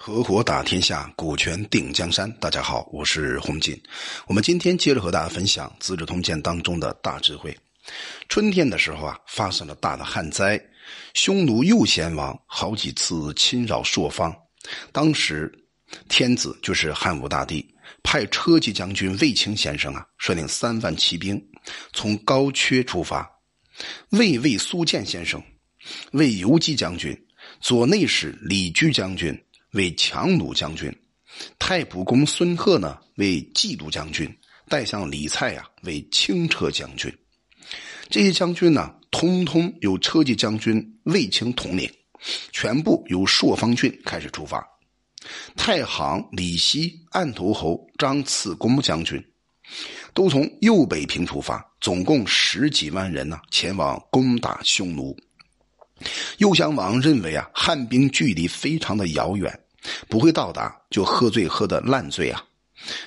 合伙打天下，股权定江山。大家好，我是洪锦。我们今天接着和大家分享《资治通鉴》当中的大智慧。春天的时候啊，发生了大的旱灾，匈奴右贤王好几次侵扰朔方。当时天子就是汉武大帝，派车骑将军卫青先生啊，率领三万骑兵从高阙出发。卫尉苏建先生为游击将军，左内史李居将军为强弩将军，太仆公孙贺呢为骑度将军，代相李蔡呀为轻车将军。这些将军呢，通通由车骑将军卫青统领，全部由朔方郡开始出发。太行李希、案头侯张次公将军。都从右北平出发，总共十几万人呢，前往攻打匈奴。右襄王认为啊，汉兵距离非常的遥远，不会到达，就喝醉喝的烂醉啊。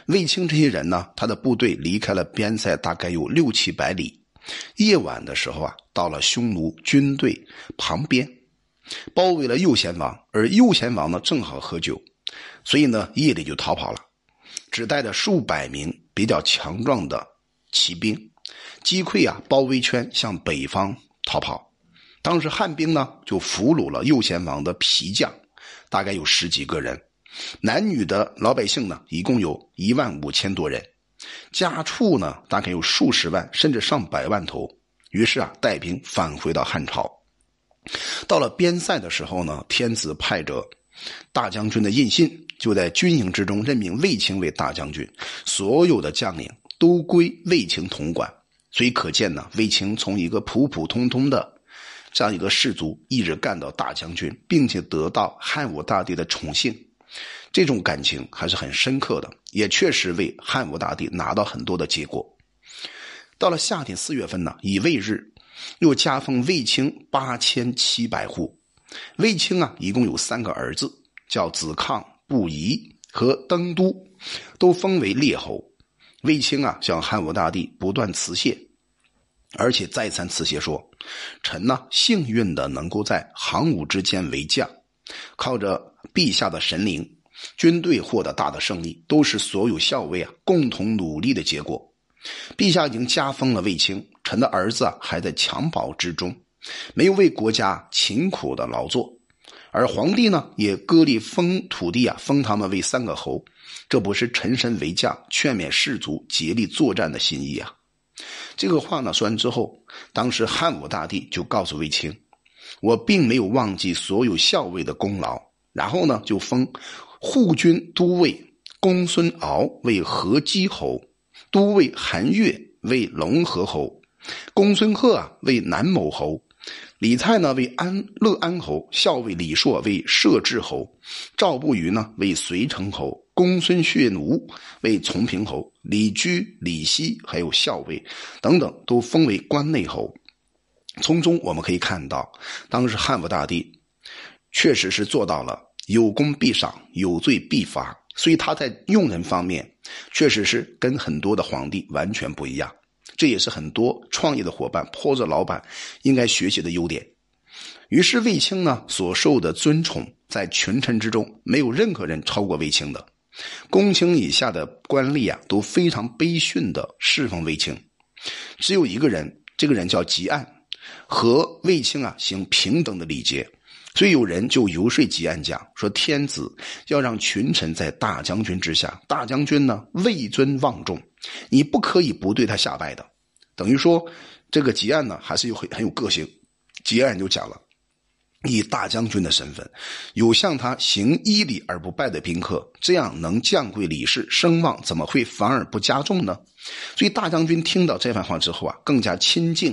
卫青这些人呢，他的部队离开了边塞大概有六七百里，夜晚的时候啊，到了匈奴军队旁边，包围了右贤王，而右贤王呢正好喝酒，所以呢夜里就逃跑了，只带着数百名。比较强壮的骑兵击溃啊包围圈，向北方逃跑。当时汉兵呢就俘虏了右贤王的皮将，大概有十几个人，男女的老百姓呢一共有一万五千多人，家畜呢大概有数十万甚至上百万头。于是啊带兵返回到汉朝。到了边塞的时候呢，天子派着大将军的印信。就在军营之中任命卫青为大将军，所有的将领都归卫青统管，所以可见呢，卫青从一个普普通通的这样一个士族，一直干到大将军，并且得到汉武大帝的宠幸，这种感情还是很深刻的，也确实为汉武大帝拿到很多的结果。到了夏天四月份呢，乙未日，又加封卫青八千七百户。卫青啊，一共有三个儿子，叫子抗。不疑和登都都封为列侯，卫青啊向汉武大帝不断辞谢，而且再三辞谢说：“臣呢幸运的能够在行伍之间为将，靠着陛下的神灵，军队获得大的胜利，都是所有校尉啊共同努力的结果。陛下已经加封了卫青，臣的儿子啊还在襁褓之中，没有为国家勤苦的劳作。”而皇帝呢，也割立封土地啊，封他们为三个侯，这不是臣身为将，劝勉士卒竭力作战的心意啊。这个话呢说完之后，当时汉武大帝就告诉卫青：“我并没有忘记所有校尉的功劳。”然后呢，就封护军都尉公孙敖为合击侯，都尉韩越为龙河侯，公孙贺啊为南某侯。李蔡呢为安乐安侯，校尉李硕为摄治侯，赵不虞呢为随城侯，公孙血奴为从平侯，李居、李希还有校尉等等都封为关内侯。从中我们可以看到，当时汉武大帝确实是做到了有功必赏，有罪必罚，所以他在用人方面确实是跟很多的皇帝完全不一样。这也是很多创业的伙伴或者老板应该学习的优点。于是卫青呢所受的尊崇，在群臣之中没有任何人超过卫青的。公卿以下的官吏啊都非常卑逊的侍奉卫青，只有一个人，这个人叫吉安，和卫青啊行平等的礼节。所以有人就游说吉安讲说：天子要让群臣在大将军之下，大将军呢位尊望重。你不可以不对他下拜的，等于说，这个吉安呢还是有很很有个性。吉安就讲了，以大将军的身份，有向他行依礼而不拜的宾客，这样能降贵礼士，声望怎么会反而不加重呢？所以大将军听到这番话之后啊，更加亲近、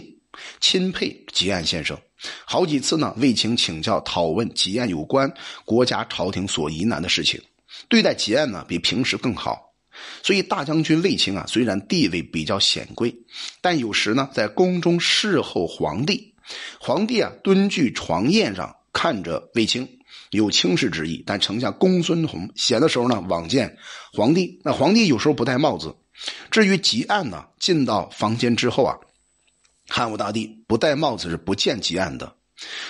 钦佩吉安先生。好几次呢，为情请教、讨问吉安有关国家朝廷所疑难的事情，对待吉安呢比平时更好。所以大将军卫青啊，虽然地位比较显贵，但有时呢，在宫中侍候皇帝，皇帝啊蹲踞床宴上看着卫青，有轻视之意。但丞相公孙弘闲的时候呢，往见皇帝，那皇帝有时候不戴帽子。至于吉案呢，进到房间之后啊，汉武大帝不戴帽子是不见吉案的。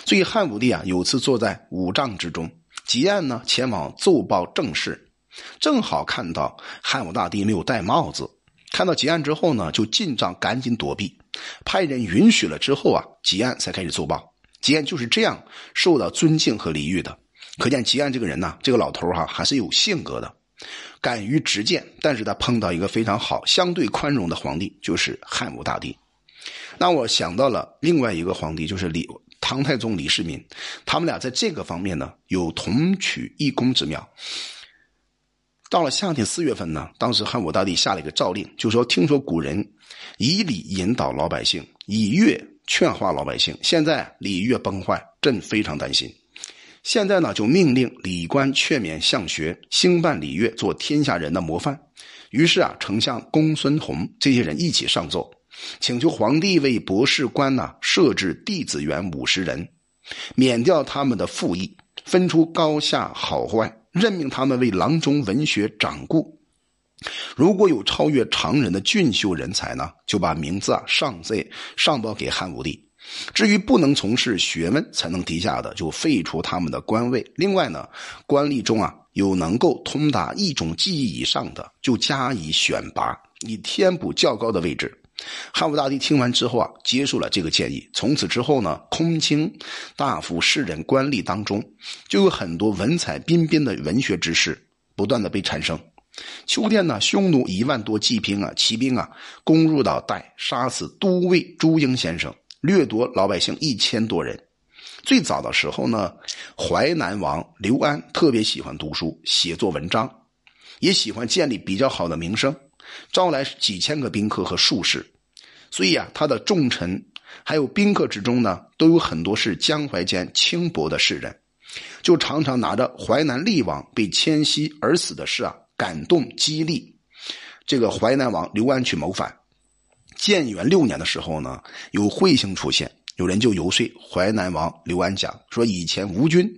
所以汉武帝啊，有次坐在五帐之中。吉案呢前往奏报政事，正好看到汉武大帝没有戴帽子。看到吉安之后呢，就进帐赶紧躲避，派人允许了之后啊，吉安才开始奏报。吉安就是这样受到尊敬和礼遇的。可见吉安这个人呢，这个老头哈还是有性格的，敢于直谏。但是他碰到一个非常好、相对宽容的皇帝，就是汉武大帝。那我想到了另外一个皇帝，就是李唐太宗李世民。他们俩在这个方面呢，有同取异功之妙。到了夏天四月份呢，当时汉武大帝下了一个诏令，就说：听说古人以礼引导老百姓，以乐劝化老百姓，现在礼乐崩坏，朕非常担心。现在呢，就命令礼官劝勉相学，兴办礼乐，做天下人的模范。于是啊，丞相公孙弘这些人一起上奏，请求皇帝为博士官呢设置弟子员五十人，免掉他们的赋役，分出高下好坏。任命他们为郎中文学掌故，如果有超越常人的俊秀人才呢，就把名字啊上在上报给汉武帝。至于不能从事学问才能低下的，就废除他们的官位。另外呢，官吏中啊有能够通达一种技艺以上的，就加以选拔，以填补较高的位置。汉武大帝听完之后啊，接受了这个建议。从此之后呢，空清、大夫、士人、官吏当中，就有很多文采彬彬的文学之士不断的被产生。秋天呢，匈奴一万多骑兵啊，骑兵啊，攻入到代，杀死都尉朱英先生，掠夺老百姓一千多人。最早的时候呢，淮南王刘安特别喜欢读书、写作文章，也喜欢建立比较好的名声。招来几千个宾客和术士，所以啊，他的重臣还有宾客之中呢，都有很多是江淮间轻薄的士人，就常常拿着淮南厉王被迁徙而死的事啊，感动激励这个淮南王刘安去谋反。建元六年的时候呢，有彗星出现，有人就游说淮南王刘安讲说，以前吴军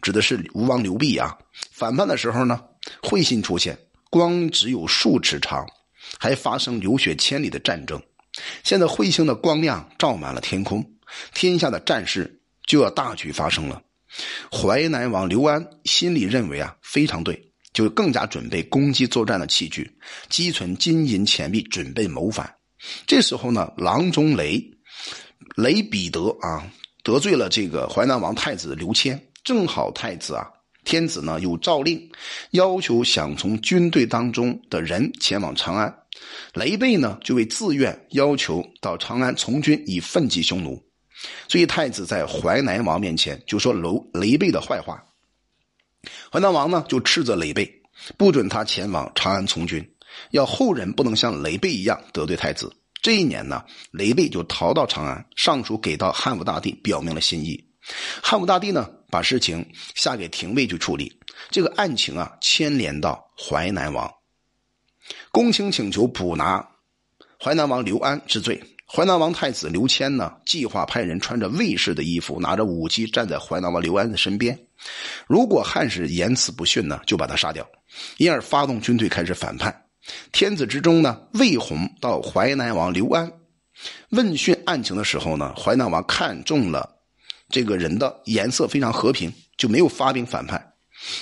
指的是吴王刘濞啊，反叛的时候呢，彗星出现。光只有数尺长，还发生流血千里的战争。现在彗星的光亮照满了天空，天下的战事就要大举发生了。淮南王刘安心里认为啊，非常对，就更加准备攻击作战的器具，积存金银钱币，准备谋反。这时候呢，郎中雷雷彼得啊，得罪了这个淮南王太子刘谦，正好太子啊。天子呢有诏令，要求想从军队当中的人前往长安。雷贝呢就为自愿要求到长安从军，以奋击匈奴。所以太子在淮南王面前就说楼雷贝的坏话。淮南王呢就斥责雷贝，不准他前往长安从军，要后人不能像雷贝一样得罪太子。这一年呢，雷贝就逃到长安，上书给到汉武大帝，表明了心意。汉武大帝呢？把事情下给廷尉去处理，这个案情啊牵连到淮南王，公卿请求捕拿淮南王刘安之罪。淮南王太子刘谦呢，计划派人穿着卫士的衣服，拿着武器站在淮南王刘安的身边。如果汉使言辞不逊呢，就把他杀掉，因而发动军队开始反叛。天子之中呢，魏宏到淮南王刘安问讯案情的时候呢，淮南王看中了。这个人的颜色非常和平，就没有发兵反叛。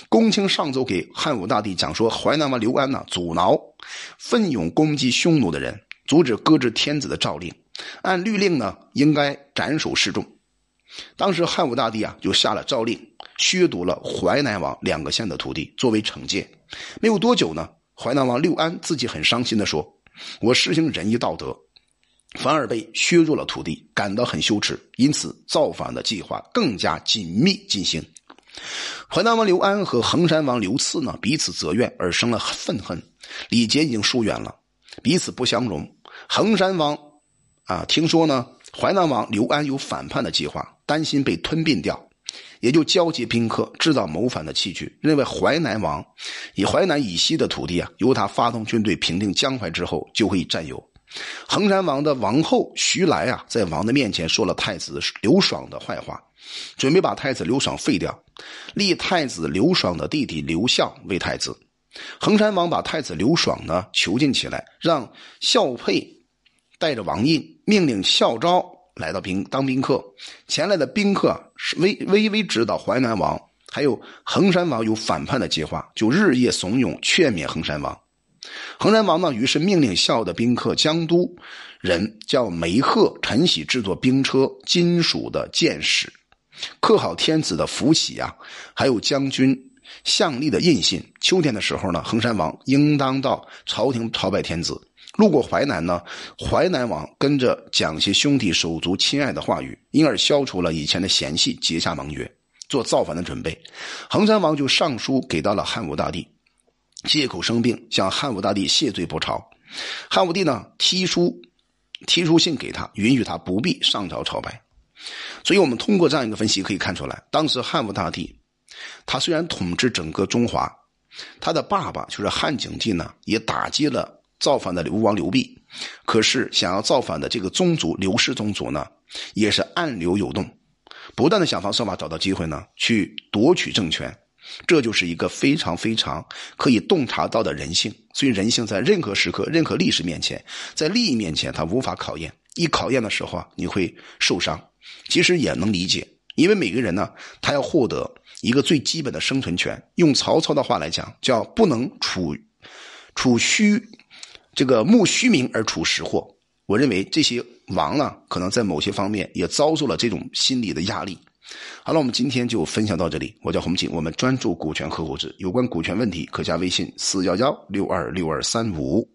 公卿上奏给汉武大帝讲说，淮南王刘安呢，阻挠奋勇攻击匈奴的人，阻止搁置天子的诏令，按律令呢，应该斩首示众。当时汉武大帝啊，就下了诏令，削夺了淮南王两个县的土地，作为惩戒。没有多久呢，淮南王刘安自己很伤心的说：“我实行仁义道德。”反而被削弱了土地，感到很羞耻，因此造反的计划更加紧密进行。淮南王刘安和衡山王刘赐呢，彼此责怨而生了愤恨，礼节已经疏远了，彼此不相容。衡山王啊，听说呢淮南王刘安有反叛的计划，担心被吞并掉，也就交集宾客，制造谋反的器具，认为淮南王以淮南以西的土地啊，由他发动军队平定江淮之后，就会占有。衡山王的王后徐来啊，在王的面前说了太子刘爽的坏话，准备把太子刘爽废掉，立太子刘爽的弟弟刘孝为太子。衡山王把太子刘爽呢囚禁起来，让孝佩带着王印，命令孝昭来到宾当宾客。前来的宾客是微微微知道淮南王还有衡山王有反叛的计划，就日夜怂恿劝勉衡山王。衡山王呢，于是命令校的宾客江都人叫梅鹤、陈喜制作兵车、金属的箭矢，刻好天子的符玺啊，还有将军相立的印信。秋天的时候呢，衡山王应当到朝廷朝拜天子。路过淮南呢，淮南王跟着讲些兄弟手足亲爱的话语，因而消除了以前的嫌隙，结下盟约，做造反的准备。衡山王就上书给到了汉武大帝。借口生病，向汉武大帝谢罪不朝。汉武帝呢，提书提书信给他，允许他不必上朝朝拜。所以，我们通过这样一个分析可以看出来，当时汉武大帝他虽然统治整个中华，他的爸爸就是汉景帝呢，也打击了造反的刘王刘濞。可是，想要造反的这个宗族刘氏宗族呢，也是暗流涌动，不断的想方设法找到机会呢，去夺取政权。这就是一个非常非常可以洞察到的人性，所以人性在任何时刻、任何历史面前，在利益面前，它无法考验。一考验的时候啊，你会受伤。其实也能理解，因为每个人呢，他要获得一个最基本的生存权。用曹操的话来讲，叫不能处处虚这个慕虚名而处实祸。我认为这些王呢，可能在某些方面也遭受了这种心理的压力。好了，我们今天就分享到这里。我叫洪锦，我们专注股权合伙制，有关股权问题可加微信四幺幺六二六二三五。